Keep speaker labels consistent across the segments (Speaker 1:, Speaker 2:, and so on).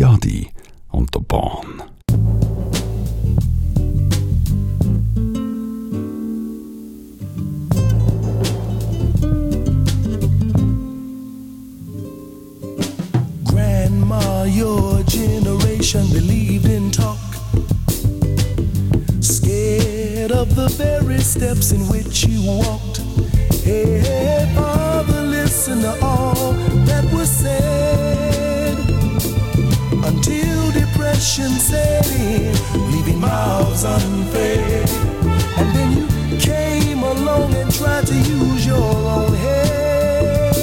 Speaker 1: Ziadi und der Bahn.
Speaker 2: Grandma, your generation believed in talk. Scared of the very steps in which you walked. Hey, hey, father, listen to all that was said. Until depression set in, leaving mouths unfed. And then you came along and tried to use your own head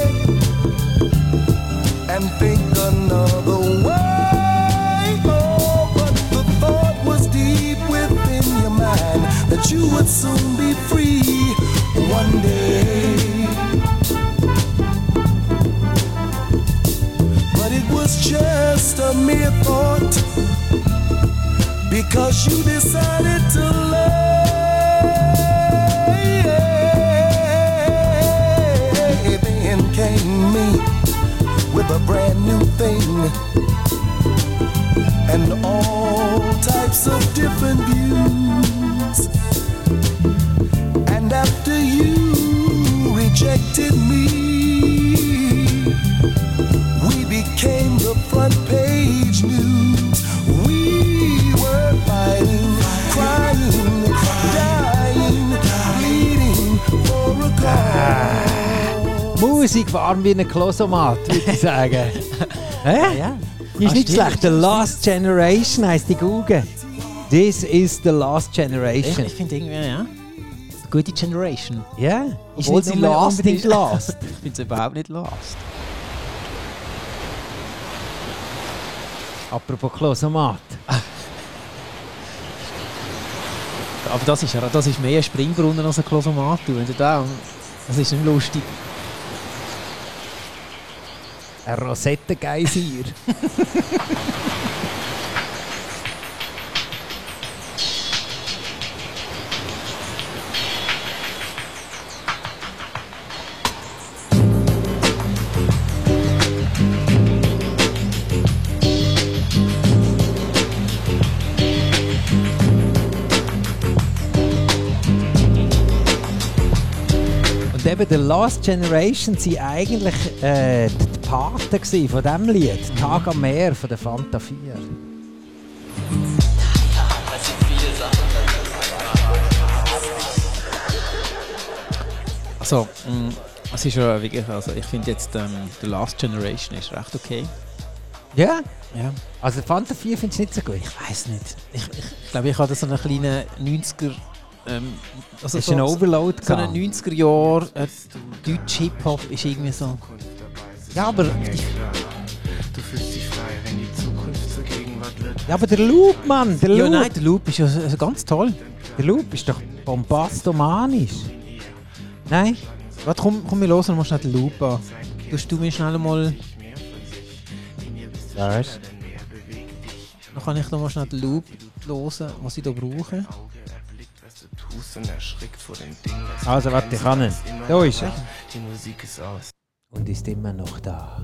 Speaker 2: and think another way. Oh, but the thought was deep within your mind that you would soon be free one day. But it was just a mere thought because you decided to love. Then came me with a brand new thing and all types of different views. And after you rejected me, we became the front page news. For a cause.
Speaker 3: Musik warm wie ein Klosomat, würde ich sagen. Hä?
Speaker 4: Ja.
Speaker 3: Die ist
Speaker 4: Ah,
Speaker 3: nicht
Speaker 4: stimmt.
Speaker 3: schlecht. The Last Generation heisst die Google. This is the Last
Speaker 4: Ich,
Speaker 3: Generation.
Speaker 4: ich finde irgendwie, ja. Gute Generation.
Speaker 3: Ja, ist
Speaker 4: Obwohl
Speaker 3: nicht
Speaker 4: sie last
Speaker 3: unbedingt
Speaker 4: ist.
Speaker 3: last.
Speaker 4: Ich finde es überhaupt nicht last.
Speaker 3: Apropos Klosomat.
Speaker 4: Aber das ist, ja- das ist mehr ein Springbrunnen als ein Klosomat. du. Wenn du da, das ist nicht lustig.
Speaker 3: Ein Rosettengeysir. eben The Last Generation sind eigentlich äh, die Paten von diesem Lied. Tag am Meer von der Fanta 4.
Speaker 4: Also, mh, es ist ja wirklich, also ich finde jetzt ähm, The Last Generation ist recht okay.
Speaker 3: Ja?
Speaker 4: Ja.
Speaker 3: Also Fanta 4 findest du nicht so gut?
Speaker 4: Ich weiß nicht. Ich, ich, ich glaube, ich hatte so einen kleinen 90er. Ähm, also
Speaker 3: Das ist
Speaker 4: so,
Speaker 3: ein Overload
Speaker 4: so
Speaker 3: gehabt.
Speaker 4: 90er Jahr äh, deutsch Hip-Hop ist irgendwie so.
Speaker 3: Ja, aber,
Speaker 5: Du fühlst dich frei, wenn die Zukunft zur Gegenwart wird.
Speaker 3: ja, aber der Loop, Mann, der Loop,
Speaker 4: Ja, nein, der Loop ist ja so- so ganz toll.
Speaker 3: der Loop ist doch bombastomanisch. Nein?
Speaker 4: Warte, komm, komm wir los und mach schnell den Loop an. Tust du mir schnell mal.
Speaker 3: Was?
Speaker 4: Dann kann ich noch mal schnell den Loop hören, was ich da brauche.
Speaker 5: Tust und erschrickt vor dem Ding, was
Speaker 3: Also, warte, ich kann. Da ist er.
Speaker 5: Die Musik ist aus.
Speaker 3: Und ist immer noch da.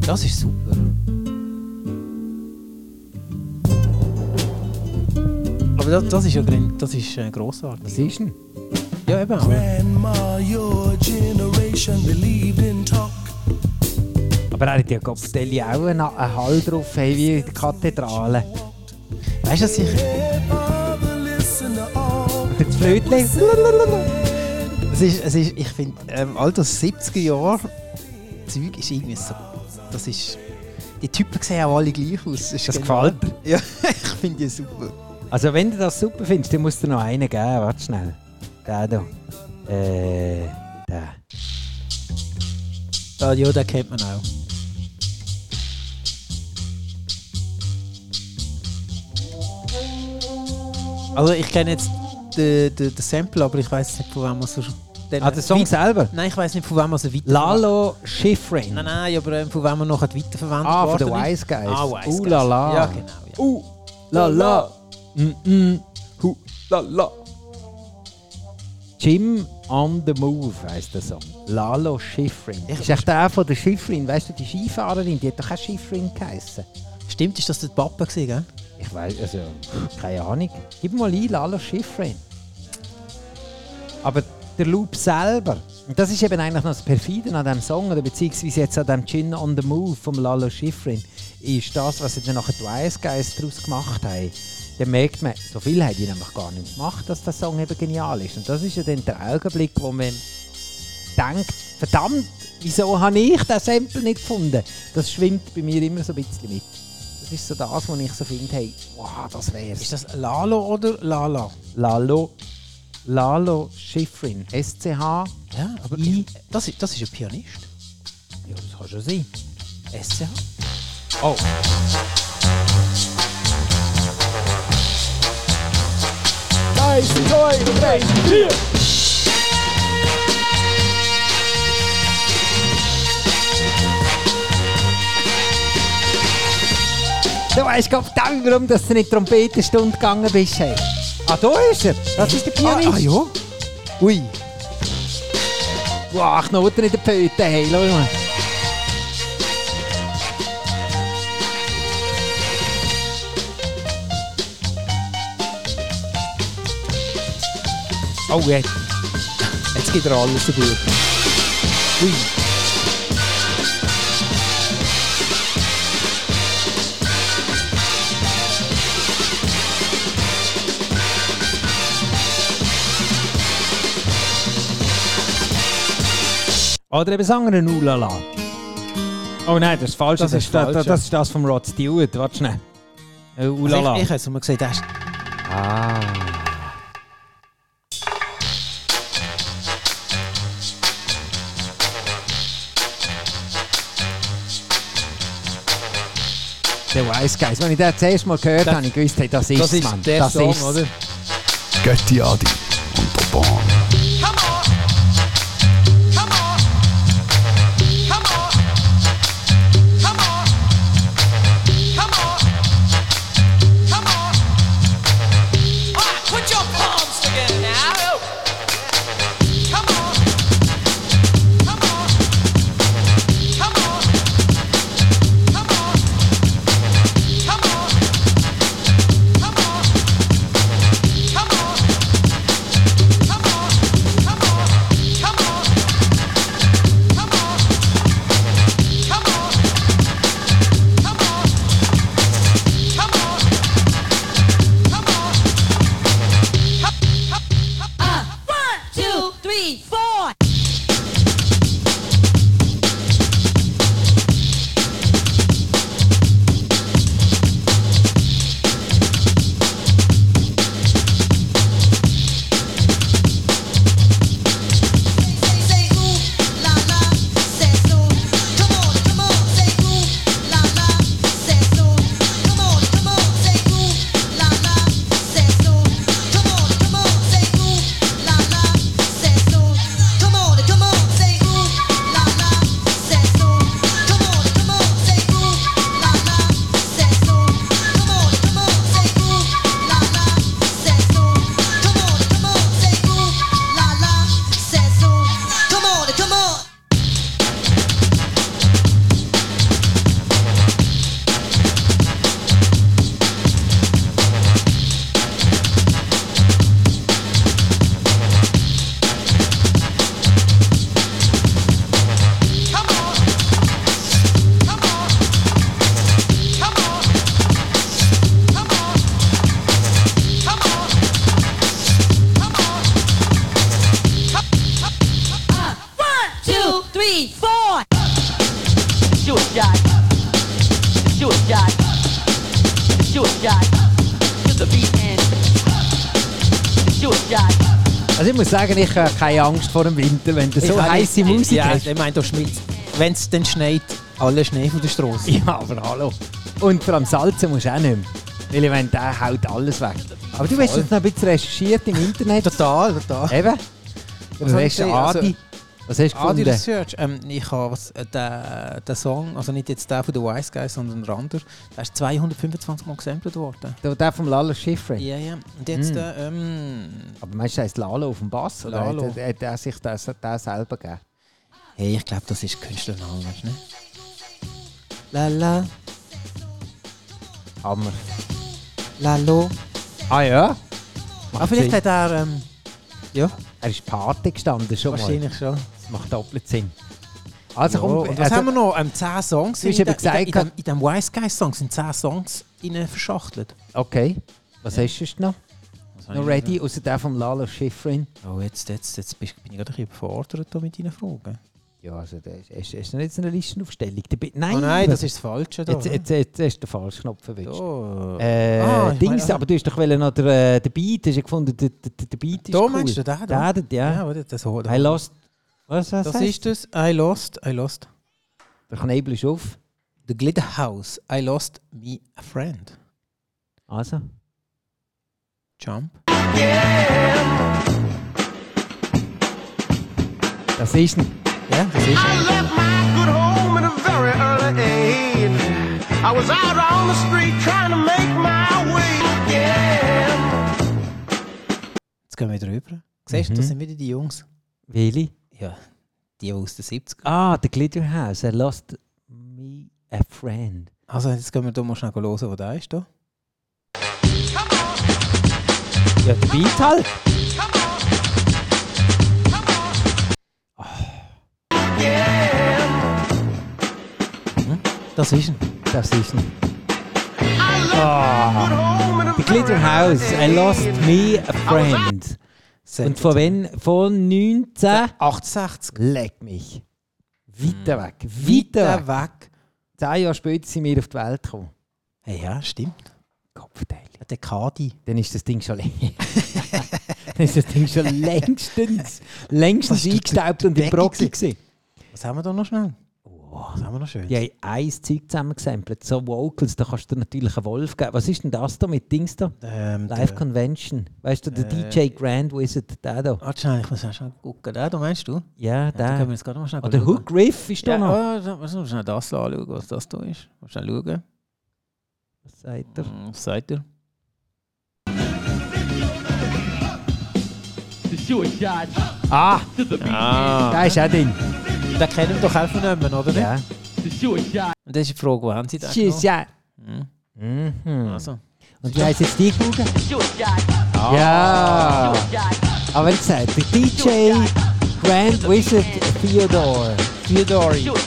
Speaker 4: Das ist super. Aber das, das ist ja das ist, äh, grossartig.
Speaker 3: Was ist denn?
Speaker 4: Ja, eben. aber-
Speaker 2: Grandma, your generation believed in talk.
Speaker 3: Aber er hat ja Gopfdeli auch einen, einen Hall drauf, hey, wie die Kathedrale.
Speaker 4: Weißt du, dass ich.
Speaker 3: Das Flötchen.
Speaker 4: Es ist, es ist, ich finde, ähm, all das 70er Jahre Zeug ist irgendwie so. Das ist. Die Typen sehen auch alle gleich aus. ist
Speaker 3: Das
Speaker 4: genial.
Speaker 3: gefällt dir?
Speaker 4: Ja, ich finde die super.
Speaker 3: Also wenn du das super findest, dann musst du noch einen geben. Warte schnell. Der da. Äh, der.
Speaker 4: Ja, ja, den kennt man auch. Also ich kenne jetzt den, den, den Sample, aber ich weiß nicht, von wem man so schon...
Speaker 3: Ah, der Song selber?
Speaker 4: Nein, ich weiß nicht, von wem man so weiter...
Speaker 3: Lalo Schifrin.
Speaker 4: Nein, nein, aber ähm, von wem man noch weiterverwendet
Speaker 3: Ah, von den. Wise Guys.
Speaker 4: Ah, Wise
Speaker 3: Uh,
Speaker 4: Guys.
Speaker 3: la, la.
Speaker 4: Ja, genau. Ja.
Speaker 3: Uh, la la. Mm, mm. Hu, la la. Jim on the Move heisst der Song. Lalo Schifrin.
Speaker 4: Ich-
Speaker 3: ist echt der von der Schifrin, weißt du, die Skifahrerin, die hat doch auch Schifrin geheißen.
Speaker 4: Stimmt, ist das der Papa gewesen, gell?
Speaker 3: Ich weiß, also, keine Ahnung. Gib mal ein, Lalo Schifrin. Aber der Loop selber, und das ist eben eigentlich noch das Perfide an diesem Song, oder beziehungsweise jetzt an dem Gin on the Move vom Lalo Schifrin, ist das, was dann nachher die Wise Guys daraus gemacht haben. Dann merkt man, so viel haben die nämlich gar nicht gemacht, dass der Song eben genial ist. Und das ist ja dann der Augenblick, wo man denkt, verdammt, wieso habe ich das Sample nicht gefunden? Das schwimmt bei mir immer so ein bisschen mit. Das ist so das, was ich so finde, hey, wow, das wär's.
Speaker 4: Ist das Lalo oder Lala?
Speaker 3: Lalo, Lalo Schifrin, SCH.
Speaker 4: Ja, aber
Speaker 3: I.
Speaker 4: das, ist- das ist ein Pianist.
Speaker 3: Ja, das kann schon sein.
Speaker 4: SCH.
Speaker 3: Oh.
Speaker 2: Eins, zwei, drei, vier.
Speaker 3: Du weißt Gott verdammt, warum dass du nicht Trompetenstunde gegangen bist. Hey. Ah, da ist er. Das ist der Pianist.
Speaker 4: Ah, ah ja. Ui.
Speaker 3: Wow, Knoten in der Pöte. Hey, schau mal. Oh, jetzt.
Speaker 4: Jetzt geht er alles so gut. Ui.
Speaker 3: Oder eben sagen wir Ulala. Oh nein, das ist falsch.
Speaker 4: Das
Speaker 3: Das,
Speaker 4: ist
Speaker 3: ist, das,
Speaker 4: falsch,
Speaker 3: das,
Speaker 4: ja.
Speaker 3: ist das von Rod Stewart. Warte schnell. Äh,
Speaker 4: Also
Speaker 3: Ulala.
Speaker 4: ich, ich habe es mal gesagt, das ist
Speaker 3: ah. Der Wise Guys. Wenn ich den das erste Mal gehört habe, habe ich gewusst, hey, das ist
Speaker 4: das ist
Speaker 3: Mann.
Speaker 4: der
Speaker 3: das
Speaker 4: Song,
Speaker 3: ist's.
Speaker 4: oder?
Speaker 1: Götti Adi
Speaker 3: sagen, ich habe keine Angst vor dem Winter, wenn du so
Speaker 4: Ich
Speaker 3: heiße Musik
Speaker 4: Ja,
Speaker 3: hast.
Speaker 4: der meint doch schmilzt. Wenn es dann schneit, alle Schnee von der Straße.
Speaker 3: Ja, aber hallo. Und vor allem Salzen musst du auch nicht mehr. Weil ich meine, der haut alles weg. Aber du hast jetzt noch ein bisschen recherchiert im Internet.
Speaker 4: Total, total.
Speaker 3: Eben. Du
Speaker 4: ich
Speaker 3: hast
Speaker 4: gesehen?
Speaker 3: Adi.
Speaker 4: Also-
Speaker 3: Was hast du
Speaker 4: Adi
Speaker 3: gefunden?
Speaker 4: Research. Ähm, ich habe was, äh, den, den Song, also nicht jetzt der von The Wise Guys, sondern der andere, der ist 225 Mal gesampelt worden.
Speaker 3: Der, der vom Lalo Schifrin.
Speaker 4: Ja, ja. Und jetzt,
Speaker 3: Mm.
Speaker 4: äh, ähm,
Speaker 3: Aber meinst du, der heißt Lalo auf dem Bass? Oder
Speaker 4: Lalo.
Speaker 3: hat, hat er sich das, das selber gegeben?
Speaker 4: hey, ich glaube, das ist Künstlername, weißt du nicht? La la.
Speaker 3: Hammer.
Speaker 4: Lalo.
Speaker 3: Ah ja?
Speaker 4: Ah, vielleicht
Speaker 3: Sinn.
Speaker 4: hat er. Ähm, ja,
Speaker 3: Er ist Pate gestanden schon mal.
Speaker 4: wahrscheinlich schon.
Speaker 3: Das macht doppelt Sinn. Also
Speaker 4: Ja,
Speaker 3: komm,
Speaker 4: und was
Speaker 3: also,
Speaker 4: haben wir noch? Ähm, 10 Songs.
Speaker 3: Du hast
Speaker 4: in,
Speaker 3: eben gesagt,
Speaker 4: in, dem Wise Guys Song sind 10 Songs innen verschachtelt.
Speaker 3: Okay. Was hast du noch? Noch ready? Außer der vom Lalo Schifrin.
Speaker 4: Oh, jetzt, jetzt, jetzt bin ich gerade ein bisschen überfordert mit deinen Fragen.
Speaker 3: Ja, also das ist, ist, ist noch nicht so eine Listenaufstellung. Nein,
Speaker 4: oh nein, das ist das Falsche da.
Speaker 3: Jetzt, jetzt, jetzt hast du den falschen Knopf erwischt.
Speaker 4: da.
Speaker 3: Äh,
Speaker 4: Ah,
Speaker 3: Dings, aber du hast doch noch den, äh, den Beat, hast du gefunden, der, der, der Beat ist
Speaker 4: da
Speaker 3: cool.
Speaker 4: meinst du den? Da?
Speaker 3: Der, ja.
Speaker 4: ja warte, das, das,
Speaker 3: I lost. Was, was
Speaker 4: das
Speaker 3: heißt?
Speaker 4: ist das. I lost, I lost.
Speaker 3: Der Knebel ist auf.
Speaker 4: The Glitter House. I lost me a friend.
Speaker 3: Also.
Speaker 4: Jump.
Speaker 3: Das ist ein.
Speaker 4: Ja, das ist
Speaker 2: I left my good home at a very early age. I was out on the street trying to make my way. Yeah.
Speaker 4: Jetzt gehen wir drüber. Siehst du,
Speaker 3: Mhm.
Speaker 4: das sind wieder die Jungs.
Speaker 3: Willi.
Speaker 4: Ja, die aus den 70
Speaker 3: Ah, der Glitterhouse. I lost me a friend.
Speaker 4: Also, jetzt gehen wir da mal schnell hören, wo der ist. Da.
Speaker 3: Ja, der Beat halt.
Speaker 4: Das ist ihn.
Speaker 3: Das ist ein.
Speaker 2: Good home at a
Speaker 3: The Glitterhouse. I lost me a friend. Und von wann? Von 19.
Speaker 4: 68.
Speaker 3: Leck mich. Weiter weg. Weiter weg.
Speaker 4: weg.
Speaker 3: Zehn Jahre später sind wir auf die Welt gekommen.
Speaker 4: Hey, ja, stimmt.
Speaker 3: Kopfteil.
Speaker 4: Der Kadi.
Speaker 3: Dann ist das Ding schon längst. Dann ist das Ding schon längstens, längstens eingestaubt und im gewesen.
Speaker 4: Was haben wir da noch schnell? Was haben wir noch schön?
Speaker 3: Die haben ein Zeug zusammengesampelt, so Vocals, da kannst du natürlich einen Wolf geben. Was ist denn das da mit Dings da?
Speaker 4: Ähm,
Speaker 3: Live
Speaker 4: der-
Speaker 3: Convention. Weißt du, der
Speaker 4: Äh,
Speaker 3: DJ Grand Wizard, der da.
Speaker 4: Warte schnell, ich muss ja schon gucken. Der, da meinst du?
Speaker 3: Ja,
Speaker 4: Ja, da können
Speaker 3: der.
Speaker 4: wir jetzt gerade mal schnell
Speaker 3: Oder. Hook Riff ist da
Speaker 4: Ja,
Speaker 3: noch.
Speaker 4: oh, da müssen wir schnell das anschauen, was das da ist. Mal schnell schauen.
Speaker 3: Was sagt er?
Speaker 4: Hm, Was sagt er?
Speaker 3: Ah,
Speaker 4: Ah.
Speaker 3: der ist auch drin.
Speaker 4: Den kennen wir doch auch von jemandem, oder?
Speaker 3: Ja.
Speaker 6: shot
Speaker 4: Und das ist die Frage, wo haben sie
Speaker 3: Tschüss, ja.
Speaker 4: Hm.
Speaker 3: Mhm.
Speaker 4: Also.
Speaker 3: Und wie heisst jetzt die Kugel? Ja. Aber wie gesagt, der DJ Grand Wizard Theodore.
Speaker 4: Theodori.
Speaker 6: shot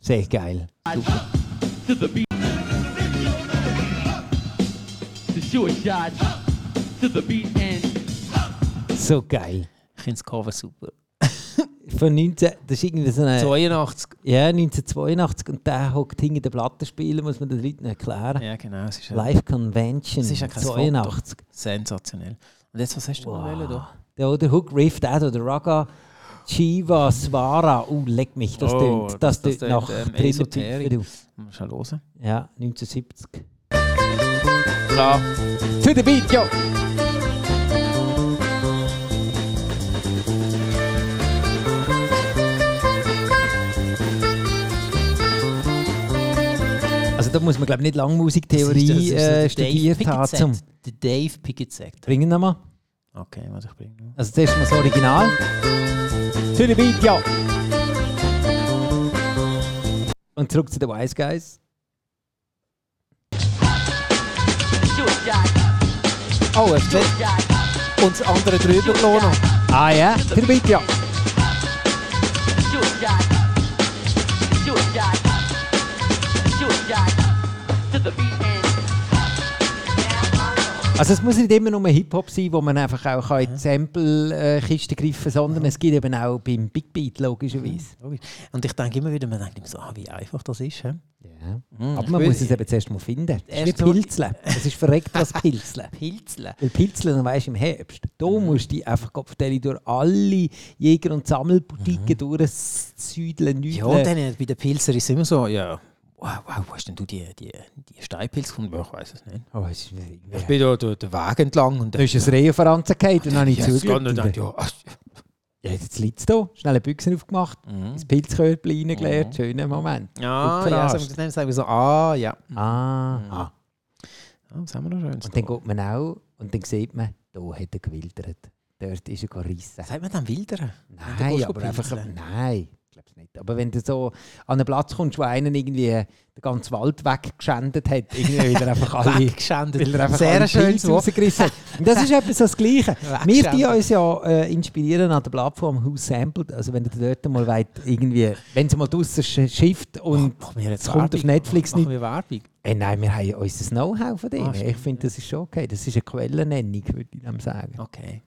Speaker 3: Sehr geil.
Speaker 6: to the beat and
Speaker 3: So geil.
Speaker 4: Ich finde das Cover super.
Speaker 3: Von 19, das ist irgendwie so eine...
Speaker 4: 82.
Speaker 3: Ja, 1982 und der hockt hinter den Plattenspielen, muss man den Leuten erklären.
Speaker 4: Ja, genau. Es ist
Speaker 3: Live Convention
Speaker 4: Es ist ja kein
Speaker 3: 82.
Speaker 4: sensationell. Und jetzt, was hast du noch wollen da?
Speaker 3: Der oder Hook Riff, der da, der Raga Chiva Swara. Uh, leck mich, das
Speaker 4: Oh,
Speaker 3: tönt das,
Speaker 4: das-
Speaker 3: tönt nach
Speaker 4: ähm, Esoterik. Mal schnell hören.
Speaker 3: Ja, 1970.
Speaker 4: Klar.
Speaker 3: Zu der Beat, ja! Da muss man glaube ich nicht lange Musiktheorie äh, studiert haben.
Speaker 4: Der Dave Pickett sagt.
Speaker 3: Bringen wir mal.
Speaker 4: Okay, was ich bringe.
Speaker 3: Also zuerst mal das Original. Zu der Beat, ja! Und zurück zu den Wise Guys.
Speaker 4: Oh,
Speaker 6: sure shot
Speaker 4: und das andere drüber gelassen.
Speaker 3: Ah ja, zu der Beat, ja! Also es muss nicht immer nur Hip-Hop sein, wo man einfach auch kann in die Sample-Kiste greifen kann, sondern es gibt eben auch beim Big Beat logischerweise.
Speaker 4: Logisch. Und ich denke immer wieder, man denkt immer so, ah, wie einfach das ist. Hä?
Speaker 3: Ja.
Speaker 4: Mhm,
Speaker 3: Aber man muss es eben zuerst mal finden. Das ist wie Pilzeln. Es ist verreckt was Pilzeln.
Speaker 4: Pilzeln.
Speaker 3: Weil Pilzeln, dann weisst du im Herbst, da musst du dich einfach Kopfteile durch alle Jäger- und Sammelboutiquen durchsüdeln,
Speaker 4: Ja, und dann bei den Pilzer ist es immer so, ja, wow, wow, wo hast denn du die, die, die Steinpilze gefunden? Ich weiß es nicht.
Speaker 3: Oh, es
Speaker 4: Ich bin da durch den Weg entlang und
Speaker 3: da ist ein Reh gefallen und dann habe ich
Speaker 4: geht und denkt, ja,
Speaker 3: Ja, jetzt liegt es da. Schnell eine Büchse aufgemacht,
Speaker 4: mhm.
Speaker 3: das Pilzkörbchen reingeleert. Schöner Moment.
Speaker 4: ja, ja, so, dann sagen wir so, ah, ja.
Speaker 3: Ah.
Speaker 4: Mhm.
Speaker 3: ah.
Speaker 4: Ja, was haben wir noch Schönes?
Speaker 3: Und dann
Speaker 4: da?
Speaker 3: geht man auch und dann sieht man, da hat er gewildert. Dort ist er gerissen.
Speaker 4: Sagt man dann Wildern?
Speaker 3: Nein, aber einfach... Nein. Glaube es nicht. Aber wenn du so an einen Platz kommst, wo einen irgendwie den ganzen Wald weggeschändet hat, irgendwie weil er einfach alle...
Speaker 4: Weggeschändet.
Speaker 3: Weil er einfach
Speaker 4: Sehr schönes Wort.
Speaker 3: rausgerissen hat. Und das ist etwas das Gleiche. Wir die uns ja äh, inspirieren an der Plattform Who Sampled. Also wenn ihr dort mal wollt, irgendwie, wenn es mal draussen sch- schifft und
Speaker 4: Machen jetzt
Speaker 3: es kommt auf
Speaker 4: Werbung?
Speaker 3: Netflix
Speaker 4: Machen
Speaker 3: nicht.
Speaker 4: wir Werbung?
Speaker 3: Äh, nein, wir haben unser Know-how von denen.
Speaker 4: Ah,
Speaker 3: ich finde, das ist schon okay. Das ist eine Quellennennung, würde ich dem sagen.
Speaker 4: Okay.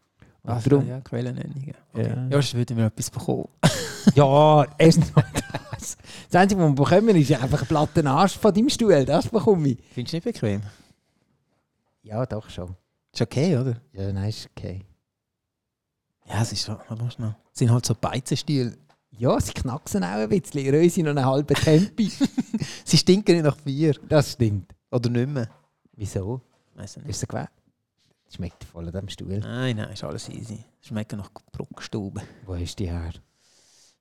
Speaker 4: Also,
Speaker 3: darum-
Speaker 4: ja, Quellennennungen. Okay.
Speaker 3: Ja.
Speaker 4: Ja, sonst würden wir etwas bekommen.
Speaker 3: Ja, erstens mal das. Das Einzige, was wir bekommen, ist einfach ein platten Arsch von deinem Stuhl. Das bekomme ich.
Speaker 4: Findest du nicht bequem?
Speaker 3: Ja, doch schon.
Speaker 4: Ist okay, oder?
Speaker 3: Ja, nein, ist okay.
Speaker 4: Ja, es ist so. Warte schnell. Es sind halt so Beizenstiele.
Speaker 3: Ja, sie knacksen auch ein bisschen. Röse noch einen halben Tempi.
Speaker 4: Sie stinken nicht nach Bier.
Speaker 3: Das stimmt.
Speaker 4: Oder nicht mehr.
Speaker 3: Wieso?
Speaker 4: Ich nicht.
Speaker 3: Ist es gewählt? Schmeckt voll an dem Stuhl.
Speaker 4: Nein, nein, ist alles easy. Schmecken nach Bruckstube.
Speaker 3: Wo ist die her?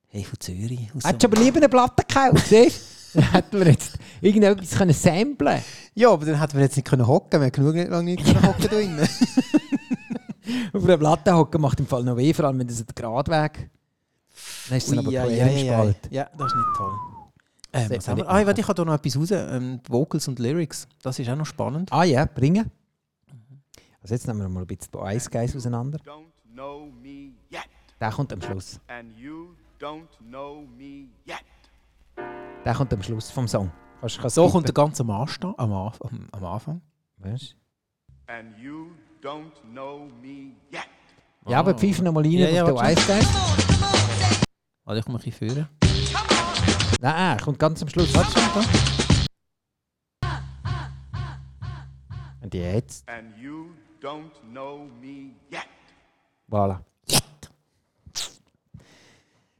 Speaker 4: Hey, von Zürich. Aus
Speaker 3: Hättest du aber lieber eine Platte gekauft? Dann hätten wir jetzt irgendetwas können samplen
Speaker 4: Ja, aber dann hätten wir jetzt nicht können hocken. Wir haben genug nicht lange nicht können hocken da drinnen.
Speaker 3: Auf einer Platte hocken macht im Fall noch weh, vor allem wenn das ein Geradweg Dann ist es aber
Speaker 4: ja, ja, ja, ja, das ist nicht toll. Ähm, was haben wir? Ah, ich, warte, ich habe da noch etwas raus. Ähm, Vocals und Lyrics. Das ist auch noch spannend.
Speaker 3: Ah ja, bringen. Also jetzt nehmen wir mal ein bisschen die Ice Guys auseinander. Der kommt am Schluss.
Speaker 7: and you don't know me yet.
Speaker 3: Der kommt am Schluss vom Song. Kannst, kannst
Speaker 4: So kommt der ganze am, Ansta- am, am, am Anfang.
Speaker 3: Weißt
Speaker 7: And you don't know me yet.
Speaker 3: Ja, aber pfeifen noch mal rein
Speaker 4: Ja, ja,
Speaker 3: auf den Ice Guys.
Speaker 4: Warte, ich komme ein bisschen führen.
Speaker 3: Nein, er kommt ganz am Schluss.
Speaker 4: Warte schon, da.
Speaker 3: Und jetzt,
Speaker 7: And you don't know me yet.
Speaker 3: voilà.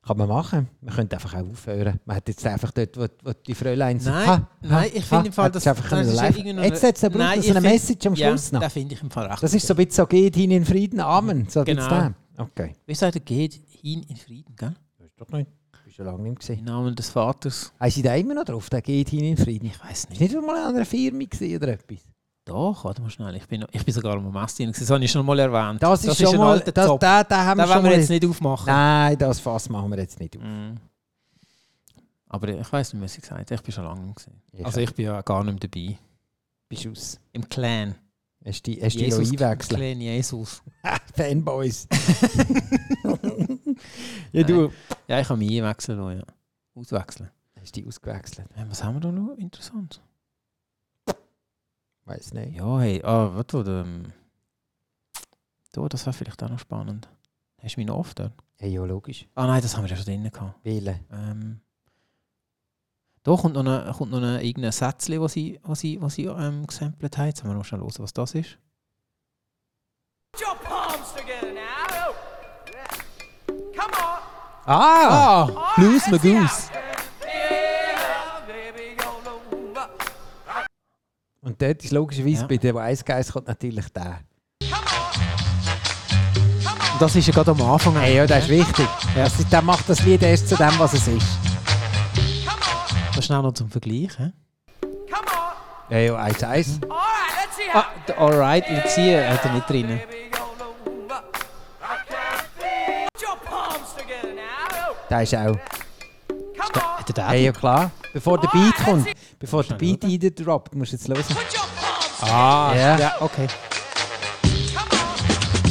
Speaker 3: Kann man machen. Man könnte einfach auch aufhören. Man hat jetzt einfach dort, wo, wo die Fräulein sagt,
Speaker 4: Nein,
Speaker 3: ha,
Speaker 4: nein, ich finde im Fall,
Speaker 3: das
Speaker 4: das,
Speaker 3: einfach
Speaker 4: das ist ja
Speaker 3: live.
Speaker 4: noch
Speaker 3: Jetzt
Speaker 4: eine-
Speaker 3: hat es aber
Speaker 4: Nein,
Speaker 3: noch
Speaker 4: ich
Speaker 3: eine
Speaker 4: find-
Speaker 3: Message am
Speaker 4: ja,
Speaker 3: Schluss noch.
Speaker 4: Das finde ich im Fall recht.
Speaker 3: Das ist so ein bisschen so, geht hin in Frieden, Amen. So
Speaker 4: Genau.
Speaker 3: Okay.
Speaker 4: Wie sagt er, geht hin in Frieden, gell?
Speaker 3: Das ist doch nicht. Du bist schon lange nicht
Speaker 4: Im
Speaker 3: gesehen.
Speaker 4: Namen des Vaters.
Speaker 3: Haben Sie da immer noch drauf? Der geht hin in Frieden.
Speaker 4: Ich weiß
Speaker 3: Ist
Speaker 4: nicht.
Speaker 3: nicht mal an einer Firma oder etwas?
Speaker 4: Doch, warte mal schnell. Ich bin, ich bin sogar am Messdiener. Das habe ich schon mal erwähnt.
Speaker 3: Das ist schon
Speaker 4: ein
Speaker 3: mal. Das,
Speaker 4: Zopf.
Speaker 3: da, da haben wir schon
Speaker 4: wollen wir
Speaker 3: mal.
Speaker 4: jetzt nicht aufmachen.
Speaker 3: Nein, das Fass machen wir jetzt nicht auf.
Speaker 4: Mm. Aber ich weiß nicht, was ich gesagt habe. Ich bin schon lange gesehen. Also ich bin ja gar nicht mehr dabei.
Speaker 3: bist aus.
Speaker 4: Im Clan.
Speaker 3: Hast du du die noch einwechseln?
Speaker 4: Clan Jesus.
Speaker 3: Fanboys. ja, du.
Speaker 4: Ja, ich kann mich einwechseln lassen, ja. Auswechseln.
Speaker 3: Hast du die ausgewechselt?
Speaker 4: Was haben wir da noch interessant?
Speaker 3: Weiß nicht.
Speaker 4: Ja, hey, ah, warte, da, ähm, da, das wäre vielleicht auch noch spannend. Hast du mich noch oft dort?
Speaker 3: Hey, ja, logisch.
Speaker 4: Ah nein, das haben wir ja schon drin gehabt.
Speaker 3: Wählen.
Speaker 4: Ähm, da kommt noch, eine, kommt noch eine, irgendein Sätzchen, was sie, was sie, was sie ähm, gesampelt haben. Jetzt haben wir noch schnell hören, was das ist.
Speaker 6: your palms together now. Come on.
Speaker 3: Ah!
Speaker 4: Ah, Blues Magoose.
Speaker 3: Und dort ist logischerweise
Speaker 4: Ja.
Speaker 3: bei Wise Guys kommt natürlich der.
Speaker 4: Und das ist ja gerade am Anfang.
Speaker 3: Hey, ja, das ist wichtig.
Speaker 4: Ja.
Speaker 3: Das ist, der macht das Lied erst zu dem, was es ist.
Speaker 4: Das ist schnell noch zum Vergleich. He?
Speaker 3: Ja, ja, eins, eins.
Speaker 6: All right, let's see how.
Speaker 4: Ah, der Alright, let's see, hat er nicht drin.
Speaker 3: Der ist auch.
Speaker 6: Come on.
Speaker 4: Hat er den?
Speaker 3: Hey, ja klar. Bevor der Beat kommt, bevor der Beat reindroppt, musst du jetzt hören.
Speaker 6: Put your palms.
Speaker 4: Ah,
Speaker 3: Ja.
Speaker 4: ja, okay.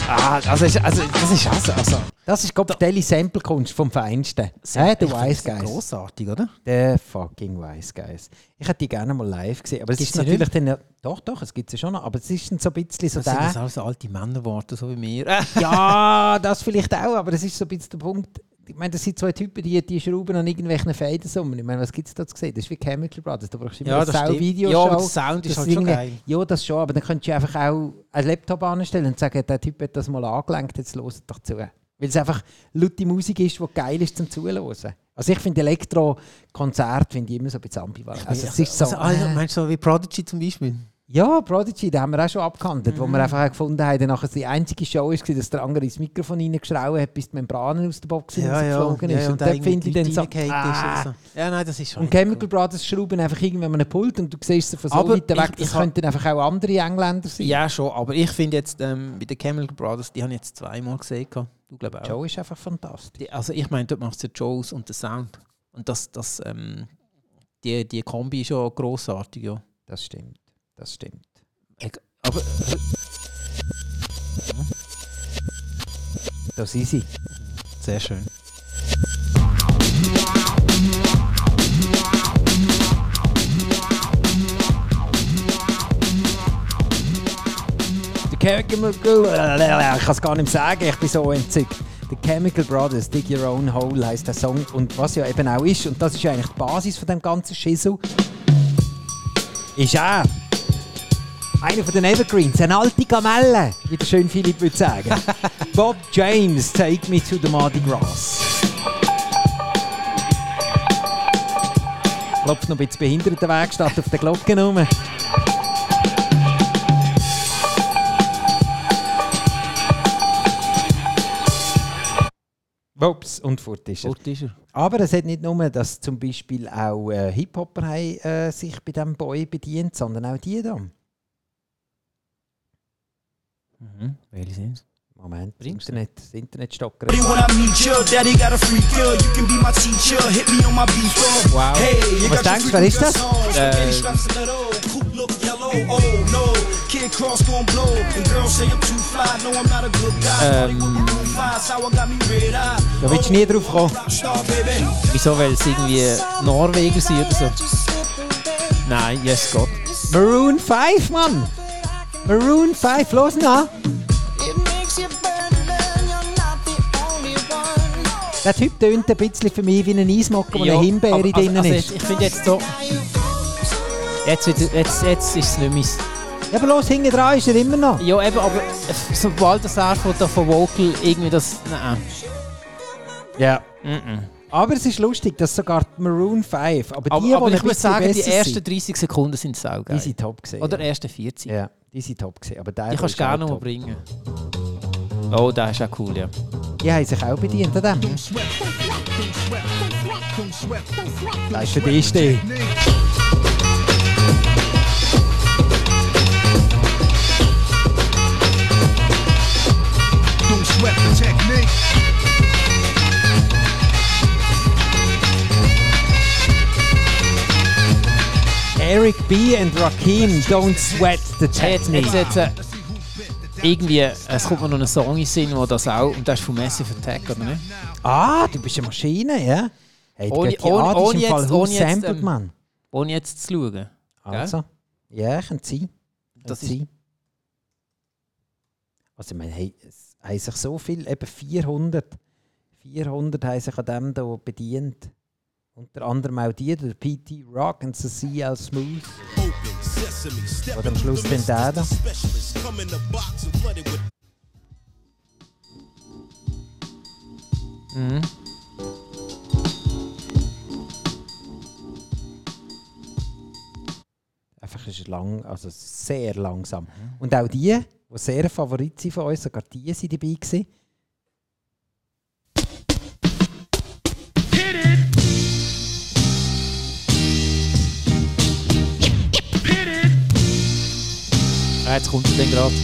Speaker 4: Ah, also, ist, also das ist also, also
Speaker 3: Das ist Kopfdeli Sample-Kunst vom Feinsten. Hä, der Wise Guys.
Speaker 4: Grossartig, oder?
Speaker 3: Der fucking Wise Guys. Ich hätte die gerne mal live gesehen. Aber es ist natürlich dann ja, Doch, doch, es gibt sie schon noch. Aber es ist dann so ein bisschen so
Speaker 4: Das sind das
Speaker 3: der.
Speaker 4: alles alte Männerworte, so wie mir.
Speaker 3: Ja, das vielleicht auch, aber es ist so ein bisschen der Punkt. Ich meine, das sind zwei Typen, die, die schrauben an irgendwelchen Fäden zusammen. Ich meine, was gibt es da zu sehen? Das ist wie Chemical Brothers. Da brauchst du immer
Speaker 4: Ja,
Speaker 3: eine
Speaker 4: das stimmt.
Speaker 3: Sau-Video
Speaker 4: Ja, aber der Sound ist halt schon geil.
Speaker 3: Ja, das schon, aber dann könntest du einfach auch einen Laptop anstellen und sagen, der Typ hat das mal angelenkt, jetzt los doch zu. Weil es einfach laute Musik ist, die geil ist zum Zuhören. Also ich finde Elektro-Konzerte finde ich immer so ein bisschen ambivalent. Also es ist so...
Speaker 4: Also, ja,
Speaker 3: äh,
Speaker 4: meinst du so wie Prodigy zum Beispiel?
Speaker 3: Ja, Prodigy, den haben wir auch schon abgehandelt,
Speaker 4: Mhm.
Speaker 3: wo wir einfach auch gefunden haben, nachher die einzige Show war, dass der andere ins Mikrofon reingeschrauben hat, bis die Membranen aus der Box rausgeflogen ist. und dort finde ich dann so, ah,
Speaker 4: Ja, nein, das ist schon.
Speaker 3: Und Chemical Brothers schrauben einfach irgendwie an einem Pult und du siehst sie von so weit weg,
Speaker 4: ich-
Speaker 3: das
Speaker 4: ich
Speaker 3: könnten einfach auch andere Engländer sein.
Speaker 4: Ja, schon, aber ich finde jetzt ähm, bei den Chemical Brothers, die habe ich jetzt zweimal gesehen. Du glaubst auch.
Speaker 3: Joe ist einfach fantastisch.
Speaker 4: Die, also ich meine, dort machst du Joes und den Sound. Und das, das, ähm, die, die Kombi ist schon grossartig, ja.
Speaker 3: Das stimmt, das stimmt.
Speaker 4: Aber
Speaker 3: Da sind sie.
Speaker 4: sehr schön.
Speaker 3: The Chemical Ich kann es gar nicht sagen, ich bin so entzückt. The Chemical Brothers, Dig Your Own Hole heisst der Song. Und was ja eben auch ist, und das ist ja eigentlich die Basis von dem ganzen Schissel, ist er. Einer von den Evergreens, eine alte Gamelle, wie der schön Philipp würde sagen. Bob James, Take Me to the Mardi Gras. Klopft noch ein bisschen Behindertenwerkstatt auf der Glocke rum. Wups, und fort ist.
Speaker 4: Fort ist er.
Speaker 3: Aber es hat nicht nur, dass zum Beispiel auch äh, Hip-Hopper äh, sich bei diesem Boy bedient, sondern auch die da.
Speaker 4: Mhm. Welche sind
Speaker 3: Moment, das
Speaker 4: Bringst du?
Speaker 3: Internet, das Internet
Speaker 2: beat. uh.
Speaker 4: Wow.
Speaker 3: Was denkst du, wer ist das?
Speaker 4: Äh,
Speaker 2: oh.
Speaker 4: Ähm.
Speaker 3: Da willst du nie drauf kommen.
Speaker 4: Wieso, weil es irgendwie Norweger sind oder so? Nein, yes Gott.
Speaker 3: Maroon 5, Mann! Maroon 5, los nach! Der Typ tönt ein bisschen für mich wie ein Eismocker, wo
Speaker 4: Ja,
Speaker 3: eine Himbeere
Speaker 4: aber-
Speaker 3: drin
Speaker 4: also,
Speaker 3: ist.
Speaker 4: Ich finde jetzt so... Jetzt, jetzt, jetzt ist es nicht mehr...
Speaker 3: Ja, aber los, hinten dran ist er immer noch.
Speaker 4: Ja, eben, aber sobald das er von, von Vocal irgendwie das... Nein.
Speaker 3: Ja.
Speaker 4: Mhm.
Speaker 3: Aber es ist lustig, dass sogar die Maroon 5, aber,
Speaker 4: Aber,
Speaker 3: die,
Speaker 4: aber
Speaker 3: die
Speaker 4: ich muss sagen, die ersten
Speaker 3: sind,
Speaker 4: 30 Sekunden sind saugeil.
Speaker 3: die sind top gesehen.
Speaker 4: Oder ersten 40.
Speaker 3: Ja, die sind top gesehen. Aber der
Speaker 4: Die kannst du gerne noch
Speaker 3: top.
Speaker 4: bringen. Oh, der ist auch cool, ja.
Speaker 3: Die haben sich auch bedient an dem. Das ist für dich, Eric B. and Rakim, Don't Sweat the
Speaker 4: Hey, jetzt,
Speaker 3: Technique.
Speaker 4: jetzt, äh, irgendwie, es kommt mir noch ein Song in Sinn, wo das auch, und das ist von Massive Attack, oder nicht?
Speaker 3: Ah, du bist eine Maschine, ja? Hey,
Speaker 4: Ohne- ohne- ohne
Speaker 3: im Fall
Speaker 4: jetzt-
Speaker 3: Who
Speaker 4: ohne jetzt,
Speaker 3: sampled,
Speaker 4: ähm,
Speaker 3: man.
Speaker 4: Ohne jetzt zu schauen.
Speaker 3: Also, ja, könnte sein.
Speaker 4: Das
Speaker 3: sein. Also, ich meine, hey, es haben sich so viel, eben 400, 400 haben sich an dem da bedient. Unter anderem auch die, der PT Rock und CL Smooth. Oder am Schluss dann der da.
Speaker 4: Mhm.
Speaker 3: Einfach ist es lang, also sehr langsam. Und auch die, die sehr Favorit sind von uns, sogar die sind dabei gewesen.
Speaker 4: Ah, jetzt kommt er dann gerade.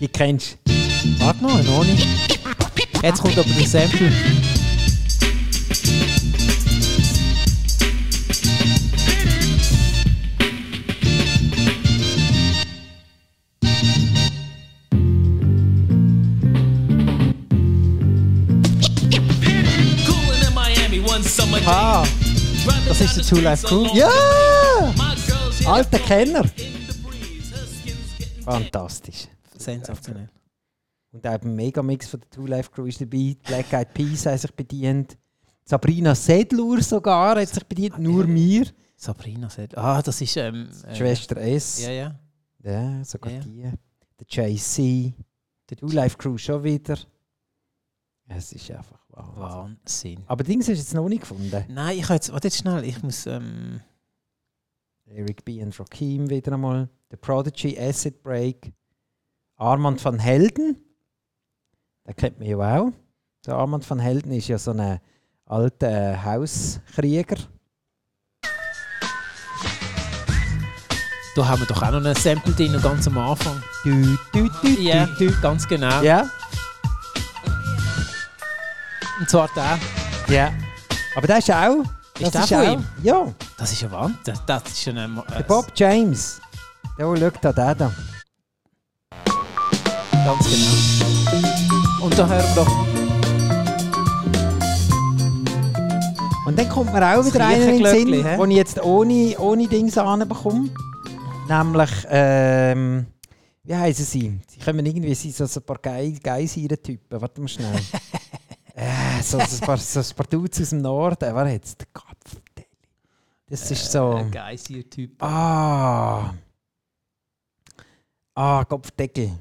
Speaker 3: Die kennst.
Speaker 4: Warte noch, noch nicht. Jetzt kommt aber der Sample. Ah, das ist der Two Life Crew.
Speaker 3: Ja! Alter Kenner! Fantastisch.
Speaker 4: Sensationell.
Speaker 3: Und auch beim Megamix von der Two Life Crew ist dabei. Black Eyed Peas haben sich bedient. Sabrina Sedlur sogar hat sich bedient. Nur mir.
Speaker 4: Sabrina sagt. Ah, das ist. Ähm, äh,
Speaker 3: Schwester S.
Speaker 4: Ja, ja.
Speaker 3: Ja, sogar
Speaker 4: Ja, ja.
Speaker 3: die. Der JC. Die Two Life Crew schon wieder. Es ist einfach.
Speaker 4: Wahnsinn.
Speaker 3: Aber Dings hast du jetzt noch nicht gefunden.
Speaker 4: Nein, ich habe jetzt, warte jetzt schnell, ich muss, ähm,
Speaker 3: Eric B. und Rakim wieder einmal. The Prodigy, Acid Break. Armand van Helden. Den kennt man ja auch. Der Armand van Helden ist ja so ein alter Hauskrieger.
Speaker 4: da haben wir doch auch noch ein Sample drin, ganz am Anfang.
Speaker 3: Du, du, du,
Speaker 4: Ja,
Speaker 3: du, du.
Speaker 4: ganz genau.
Speaker 3: Ja,
Speaker 4: Und zwar der.
Speaker 3: ja. Aber der ist auch.
Speaker 4: Ist
Speaker 3: das
Speaker 4: der von
Speaker 3: auch,
Speaker 4: ihm?
Speaker 3: Ja,
Speaker 4: Das ist ja Wahnsinn. Das, ist ein...
Speaker 3: der Bob James. Der, oh, schau da, der da.
Speaker 4: Ganz genau. Und da hören wir doch...
Speaker 3: Und dann kommt mir auch wieder einer in den Sinn, den ich jetzt ohne, ohne Dings anbekomme. Nämlich, ähm, wie heißen sie? Sie kommen irgendwie, sie sind so ein paar Ge Geisieren-Typen. Warte mal schnell. äh, so, so, ein paar, so ein paar Dudes aus dem Norden. Wer jetzt? Gott, Das ist so.
Speaker 4: Ein Geisier-Typ.
Speaker 3: Ah. Ah, Kopfdeckel.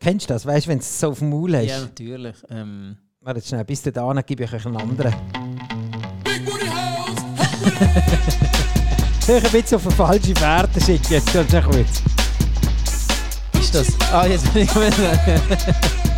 Speaker 3: Kennst du das? Weißt du, wenn du es so auf dem Maul hast?
Speaker 4: Ja, natürlich. Ähm,
Speaker 3: Warte schnell, bis du da gebe ich euch einen anderen. Soll ich ein bisschen auf eine falsche Fährte schicken? Jetzt kommt schon gut.
Speaker 4: ist das... Ah, jetzt bin ich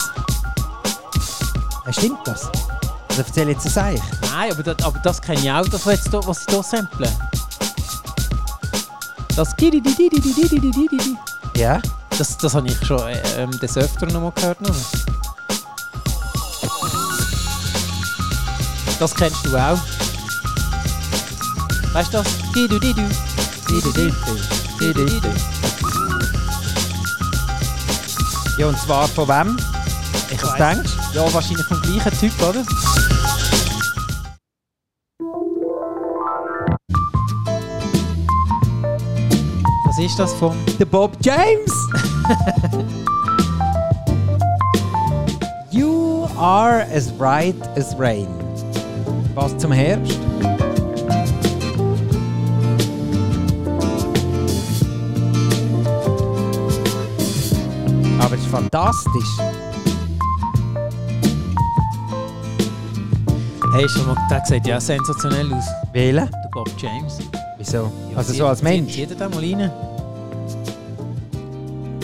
Speaker 3: Ja, stimmt das? Also, das erzähle jetzt das eigentlich.
Speaker 4: Nein, aber das, aber das kenne ich auch, das, was, jetzt, was ich hier sample. Das
Speaker 3: Ja?
Speaker 4: Das, das habe ich schon äh, ähm, des Öfteren noch mal gehört. Noch. Das kennst du auch. Weißt du das?
Speaker 3: Ja, und zwar von wem?
Speaker 4: Ich
Speaker 3: Was denkst
Speaker 4: Ja, wahrscheinlich vom gleichen Typ, oder? Was ist das vom...
Speaker 3: Der Bob James! you are as bright as rain. Was zum Herbst? Aber es ist fantastisch.
Speaker 4: Hey, schon mal, der sieht ja sensationell aus.
Speaker 3: Wählen?
Speaker 4: Der Bob James.
Speaker 3: Wieso?
Speaker 4: Ja,
Speaker 3: Also so als Mensch?
Speaker 4: Jeder da mal rein.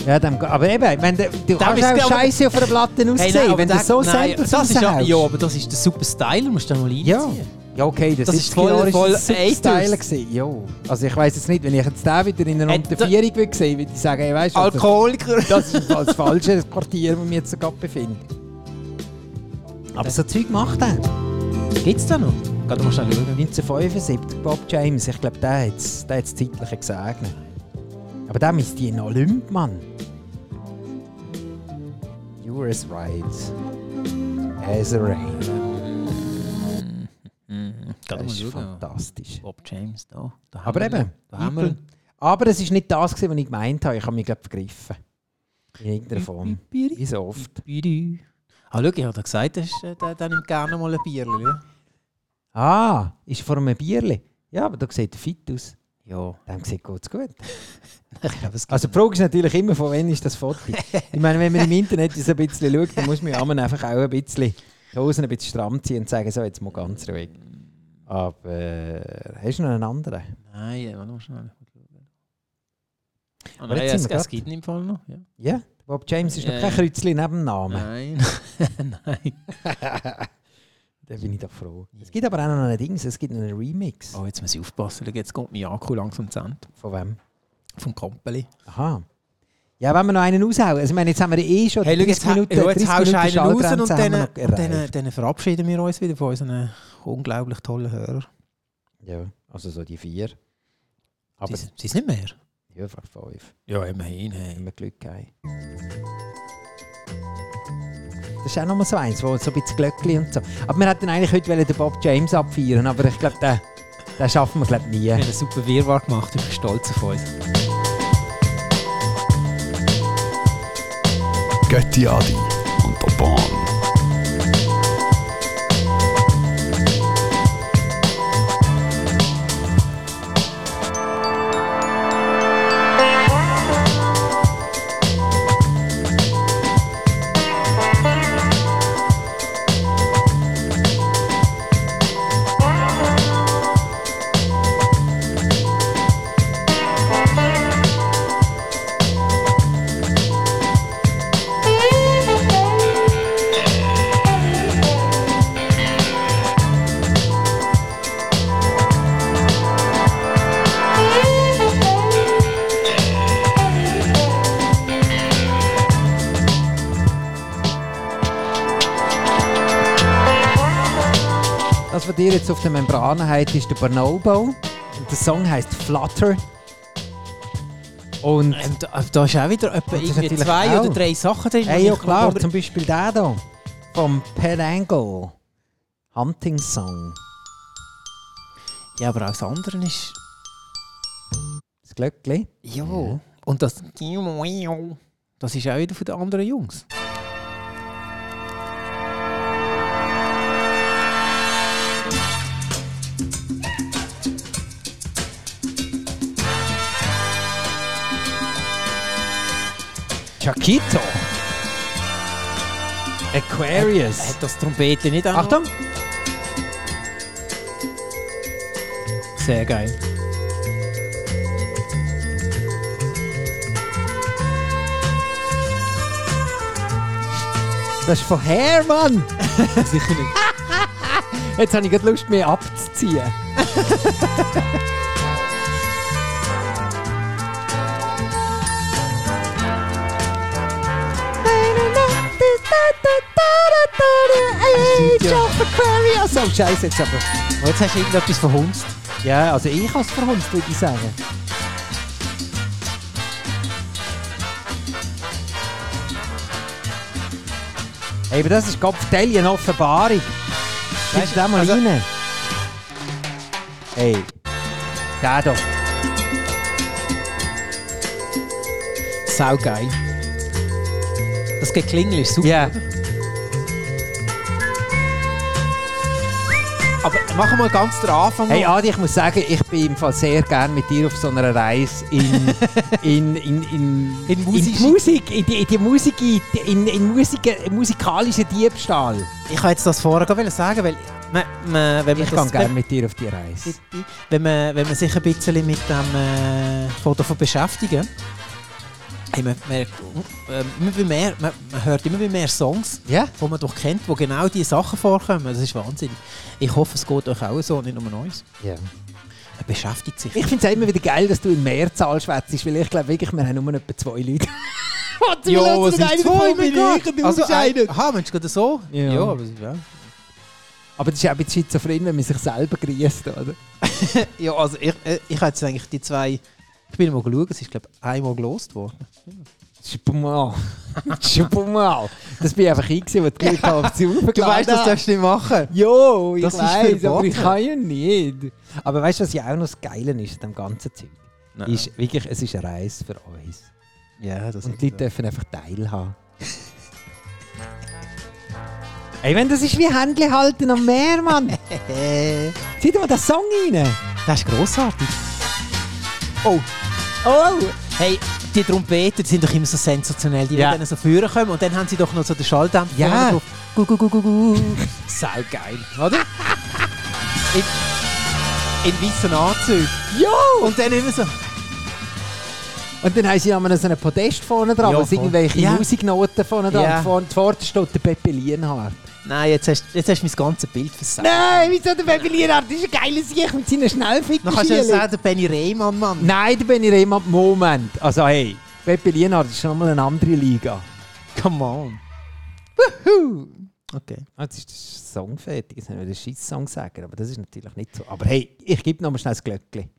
Speaker 3: Ja, dem, aber eben, ich meine, du kannst auch Scheiße auf einer Platte aussehen,
Speaker 4: Hey, nein,
Speaker 3: wenn du
Speaker 4: der-
Speaker 3: so
Speaker 4: nein,
Speaker 3: Samples
Speaker 4: das ist ja, aber das ist der super Styler, musst du da mal reinziehen.
Speaker 3: Ja. Ja, okay, das,
Speaker 4: Das
Speaker 3: ist
Speaker 4: voll-
Speaker 3: voll. Style gewesen. Ja. Also ich weiß jetzt nicht, wenn ich jetzt den wieder in einer
Speaker 4: Äh,
Speaker 3: Untervierung würde sehen, würde ich sagen, hey, weißt du, das,
Speaker 4: Alkoholiker.
Speaker 3: das ist das falsche Quartier, wo wir jetzt gerade befinden. Aber so Zeug macht er.
Speaker 4: Gibt's da noch? Geh mal schnell schauen.
Speaker 3: 1975, Bob James, ich glaube, der hat es der hat's zeitlich gesegnet. Aber der ist die Olymp, Mann. You were as right as a rain. Das ist
Speaker 4: schauen.
Speaker 3: fantastisch.
Speaker 4: Bob James, da. da
Speaker 3: Aber eben,
Speaker 4: ihn.
Speaker 3: Aber es war nicht das, was ich gemeint habe. Ich habe mich glaub, vergriffen. In irgendeiner Form. Wie so oft.
Speaker 4: Ah, schau, ich habe gesagt, der, ist, äh, der, der nimmt gerne mal ein Bier. Ja?
Speaker 3: Ah, ist vor einem Bierli. Ja, aber da sieht er fit aus.
Speaker 4: ja.
Speaker 3: Dem sieht es gut.
Speaker 4: Ich es
Speaker 3: Also die Frage ist natürlich immer, von wann ist das Foto? ich meine, wenn man im Internet so ein bisschen schaut, dann muss man ja einfach auch ein bisschen die Hosen ein bisschen stramm ziehen und sagen, so, jetzt mal ganz ruhig. Aber äh, hast du noch einen anderen?
Speaker 4: Nein, warte mal schnell.
Speaker 3: Aber
Speaker 4: nein,
Speaker 3: jetzt sind
Speaker 4: es, es gibt ihn im Fall noch. Ja.
Speaker 3: Ja? Bob James ist noch
Speaker 4: Ja.
Speaker 3: kein Kreuzchen neben dem Namen.
Speaker 4: Nein. nein.
Speaker 3: Da bin ich doch froh. Es gibt aber auch noch ein Ding, es gibt einen Remix.
Speaker 4: Oh, jetzt muss ich aufpassen. Jetzt kommt mein Akku langsam zu Ende.
Speaker 3: Von wem?
Speaker 4: Vom Kompeli.
Speaker 3: Aha. Ja, wenn wir noch einen raushauen. Also, ich meine, jetzt haben wir eh schon
Speaker 4: Hey, schau,
Speaker 3: 30
Speaker 4: jetzt, ha-
Speaker 3: Minuten,
Speaker 4: ja, jetzt
Speaker 3: 30
Speaker 4: haust du
Speaker 3: Minuten
Speaker 4: einen raus und dann, und dann, dann verabschieden wir uns wieder von unseren unglaublich tollen Hörern.
Speaker 3: Ja, also so die vier. Aber
Speaker 4: Sie, sie sind nicht mehr.
Speaker 3: Ja, vielleicht fünf.
Speaker 4: Ja, immerhin.
Speaker 3: Wenn
Speaker 4: Hey.
Speaker 3: wir Glück haben. Das ist auch nochmal so eins, wo so ein bisschen Glöckli und so. Aber wir hätten eigentlich heute den Bob James abfeiern, aber ich glaube, den, den schaffen wir glaub, nie.
Speaker 4: Wir haben einen super Wirrwarr gemacht, ich bin stolz auf uns.
Speaker 1: Götti Adi und der Bahn.
Speaker 3: Was ihr jetzt auf der Membran habt, ist der Bonobo. Und der Song heißt Flutter. Und
Speaker 4: Ähm, da, da ist auch wieder etwa irgendwie zwei
Speaker 3: auch.
Speaker 4: oder drei Sachen drin.
Speaker 3: Hey, ja klar, zum Beispiel der hier. Vom Pet Angle. Hunting Song.
Speaker 4: Ja, aber auch das andere ist...
Speaker 3: Das Glöckli.
Speaker 4: Ja. Und das... Das ist auch wieder von den anderen Jungs.
Speaker 3: Chiquito. Aquarius.
Speaker 4: Hat das Trompete nicht auch noch?
Speaker 3: Achtung!
Speaker 4: Sehr geil.
Speaker 3: Das ist von Hair, Mann!
Speaker 4: Sicher nicht.
Speaker 3: Jetzt habe ich gerade Lust, mich abzuziehen. Oh, Scheiße, jetzt aber.
Speaker 4: Oh, jetzt hast du irgendetwas verhunzt.
Speaker 3: Ja, also ich habe es verhunzt, würde ich sagen. Hey, aber das ist Kopfteil eine Offenbarung. Weißt du, da mal
Speaker 4: also-
Speaker 3: rein? Hey, der doch.
Speaker 4: Sau geil. Das Geklingel ist super.
Speaker 3: Ja.
Speaker 4: Machen wir mal ganz den Anfang.
Speaker 3: Hey. Adi, ich muss sagen, ich bin im Fall sehr gerne mit dir auf so einer Reise in, in, in, in,
Speaker 4: In
Speaker 3: in
Speaker 4: Musik-
Speaker 3: die Musik, in die, in die Musik, in, in Musik, musikalischen Diebstahl.
Speaker 4: ich jetzt das vorher sagen, weil man, man, wenn man
Speaker 3: Ich kann gerne mit dir auf die Reise.
Speaker 4: wenn, man, wenn man sich ein bisschen mit dem äh, Foto von beschäftigen, hey, man, man, äh, mehr, man, hört immer mehr Songs,
Speaker 3: Ja?
Speaker 4: die man doch kennt, wo genau diese Sachen vorkommen. Das ist Wahnsinn. Ich hoffe, es geht euch auch so, nicht nur uns.
Speaker 3: Ja.
Speaker 4: Man beschäftigt sich.
Speaker 3: Ich finde es immer wieder geil, dass du in Mehrzahl schwätzt, weil ich glaube wirklich, wir haben nur etwa zwei Leute.
Speaker 4: Ja, was ist zwei?
Speaker 3: bin ich und du
Speaker 4: Also,
Speaker 3: bist
Speaker 4: ein-
Speaker 3: einer.
Speaker 4: aha, Mensch, gerade so?
Speaker 3: Ja.
Speaker 4: aber ja.
Speaker 3: Aber das ist auch ein bisschen schizophren, wenn man sich selber grüßt, oder?
Speaker 4: Ja, also ich, äh, ich jetzt eigentlich die zwei. Ich bin mal schauen, es ist glaube ich einmal gelost worden.
Speaker 3: Schupumal. Schupumal. Das bin einfach ich, gewesen, der die Leute auf sie
Speaker 4: darfst du nicht machen.
Speaker 3: Jo, ich
Speaker 4: Das
Speaker 3: weiß, aber ich kann ja nicht. Aber weißt du, was ja auch noch das Geile ist an dem ganzen Zeug? Ist wirklich, es ist eine Reise für uns.
Speaker 4: Ja, das
Speaker 3: Und die Leute dürfen einfach teilhaben. Ey, wenn das ist wie Händchen halten am Meer, Mann. Zieh dir mal den Song rein.
Speaker 4: Das ist grossartig.
Speaker 3: Oh. Oh.
Speaker 4: Hey, die Trompeten die sind doch immer so sensationell, die
Speaker 3: Ja.
Speaker 4: dann so führen kommen und dann haben sie doch noch so den Schalldämpfer
Speaker 3: Ja.
Speaker 4: drauf. Gu, gu, gu, gu, gu. Sau geil, oder? In, in weißen Anzügen.
Speaker 3: Jo.
Speaker 4: Und dann immer so.
Speaker 3: Und dann haben sie noch so einen Podest vorne dran,
Speaker 4: Ja,
Speaker 3: irgendwelche
Speaker 4: Ja.
Speaker 3: Musiknoten vorne dran
Speaker 4: Ja.
Speaker 3: vorne, vorne steht der Pepe Lienhardt.
Speaker 4: Nein, jetzt hast, jetzt hast du mein ganzes Bild versagt.
Speaker 3: Nein, wieso der Pepe Lienhardt? Ist ein geiler Sieg mit seinen Schnellficken.
Speaker 4: Dann kannst du ja sagen, der Benny Rehmann, Mann.
Speaker 3: Nein, der Benny Rehmann, Moment. Also hey, Pepe Lienhardt ist schon mal eine andere Liga.
Speaker 4: Come on. Woohoo. Okay.
Speaker 3: Ah, Jetzt ist der Song fertig, jetzt haben wir den Scheiss-Song sagen, aber das ist natürlich nicht so. Aber hey, ich gebe noch mal schnell das Glöckchen.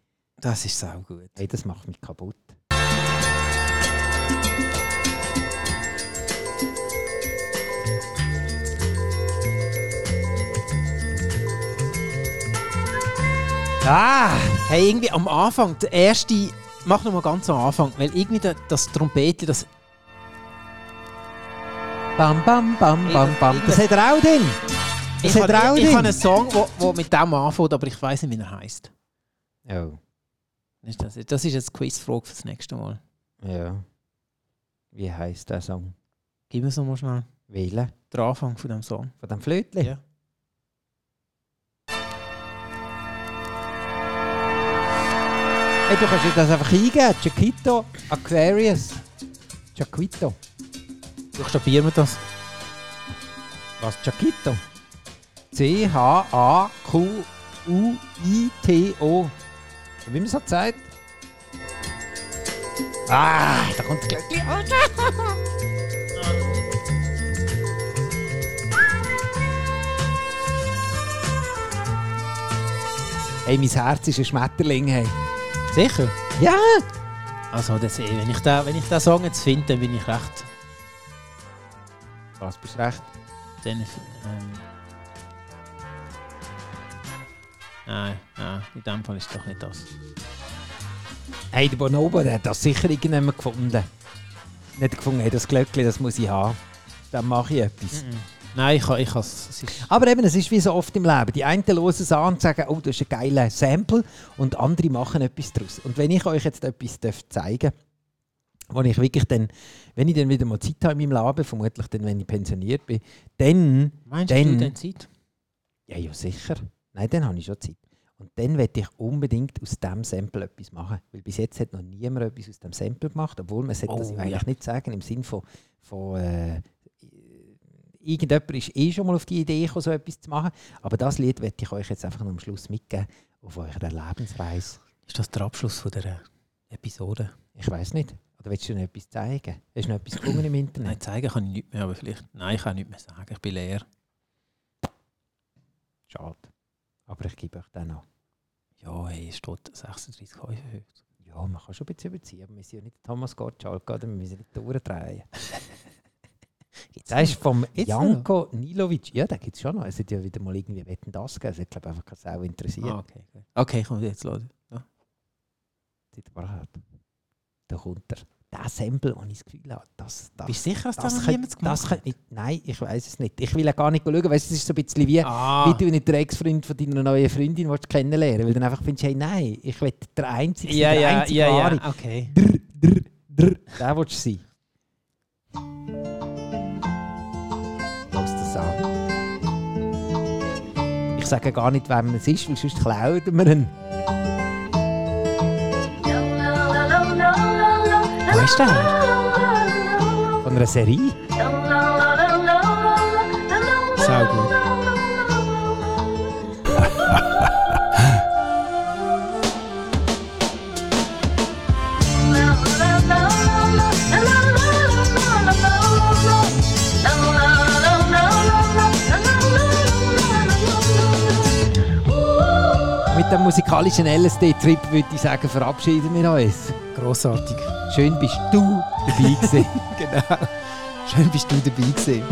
Speaker 4: Das ist sau gut.
Speaker 3: Hey, das macht mich kaputt. Ah!
Speaker 4: Hey, irgendwie am Anfang, der erste, mach noch mal ganz am Anfang, weil irgendwie da- das Trompete, das,
Speaker 3: Bam, bam, bam, bam, bam.
Speaker 4: Ich-
Speaker 3: Das hat er auch drin. Das
Speaker 4: ich
Speaker 3: hat er auch
Speaker 4: habe ich, ich habe einen
Speaker 3: drin.
Speaker 4: Song, wo, wo mit dem anfängt, aber ich weiß nicht, wie er heißt.
Speaker 3: Oh,
Speaker 4: Ist das, das ist jetzt Quizfrage fürs nächste Mal.
Speaker 3: ja. Wie heisst der Song?
Speaker 4: Gib mir so mal schnell
Speaker 3: Wählen.
Speaker 4: den Anfang von dem Song.
Speaker 3: Von dem Flötchen?
Speaker 4: Ja.
Speaker 3: Hey, du kannst dir das einfach eingeben. Chiquito Aquarius. Chiquito.
Speaker 4: Buchstabieren wir das.
Speaker 3: Was? Chiquito? C-H-A-Q-U-I-T-O. Wie man so sagt. Ah, da kommt der Glöckli. Hey, mein Herz ist ein Schmetterling. Hey.
Speaker 4: Sicher?
Speaker 3: Ja!
Speaker 4: Also, das, eh, wenn, ich da, wenn ich den Song jetzt finde, dann bin ich recht.
Speaker 3: Was bist du recht?
Speaker 4: Dann, ähm, nein, nein, in dem Fall ist doch nicht das.
Speaker 3: Hey, der Bonobo, der hat das sicher irgendjemand gefunden. Nicht gefunden, hey, das Glöckli, das muss ich haben. Dann mache ich etwas.
Speaker 4: Nein, ich kann, ich kann es
Speaker 3: Aber eben, es ist wie so oft im Leben. Die einen hören es an und sagen, oh, das ist ein geiler Sample und andere machen etwas daraus. Und wenn ich euch jetzt etwas darf zeigen wo ich wirklich dann, wenn ich dann wieder mal Zeit habe in meinem Leben, vermutlich dann, wenn ich pensioniert bin, dann,
Speaker 4: Meinst
Speaker 3: dann,
Speaker 4: du denn Zeit?
Speaker 3: ja, ja, sicher. Nein, dann habe ich schon Zeit. Und dann werde ich unbedingt aus diesem Sample etwas machen. Weil bis jetzt hat noch niemand etwas aus dem Sample gemacht, obwohl man sollte das
Speaker 4: Oh,
Speaker 3: ja eigentlich nicht sagen, im Sinn von, von äh, irgendjemand ist eh schon mal auf die Idee gekommen, so etwas zu machen. Aber das Lied werde ich euch jetzt einfach am Schluss mitgeben auf eurer Lebensreise.
Speaker 4: Ist das der Abschluss von dieser Episode?
Speaker 3: Ich weiß nicht. Oder willst du noch etwas zeigen? Hast du noch etwas gefunden im Internet?
Speaker 4: Nein, zeigen kann ich nicht mehr, aber vielleicht. Nein, ich kann nicht mehr sagen. Ich bin leer.
Speaker 3: Schade. Aber ich gebe euch den noch.
Speaker 4: Ja, hey, es steht 36 55.
Speaker 3: Ja, man kann schon ein bisschen überziehen, aber wir sind ja nicht Thomas Gottschalk, oder? Wir müssen nicht durchdrehen. Das ist vom
Speaker 4: Gibt's
Speaker 3: Janko Nilovic. Ja, den gibt es schon noch. Es hat ja wieder mal irgendwie Wetten das gegeben. Es hat, glaube ich, einfach keine Sau interessiert.
Speaker 4: Ah, okay, gut. Okay, komm, jetzt los. Ja.
Speaker 3: Da kommt er. Der Sample, den ich das Gefühl habe, das, das,
Speaker 4: Bist du sicher, dass das,
Speaker 3: das,
Speaker 4: niemand gemacht
Speaker 3: das nicht. Nein, ich weiß es nicht. Ich will ja gar nicht schauen. Weißt, du, es ist so ein bisschen wie,
Speaker 4: Ah,
Speaker 3: wie du nicht den Ex-Freund von deiner neuen Freundin willst kennenlernen Weil dann einfach findest, hey, nein, ich will der Einzige
Speaker 4: ja,
Speaker 3: sein, der
Speaker 4: ja,
Speaker 3: einzige
Speaker 4: ja,
Speaker 3: Wahre.
Speaker 4: ja, okay.
Speaker 3: Drr, drr, drr. Der willst du sein. Sage gar nicht, wer es ist, weil sonst klauen wir ihn.
Speaker 4: Wo ist der?
Speaker 3: Von Serie. Dem musikalischen LSD-Trip würde ich sagen, verabschieden wir uns.
Speaker 4: Grossartig.
Speaker 3: Schön bist du dabei gewesen.
Speaker 4: Genau. Schön bist du dabei gewesen.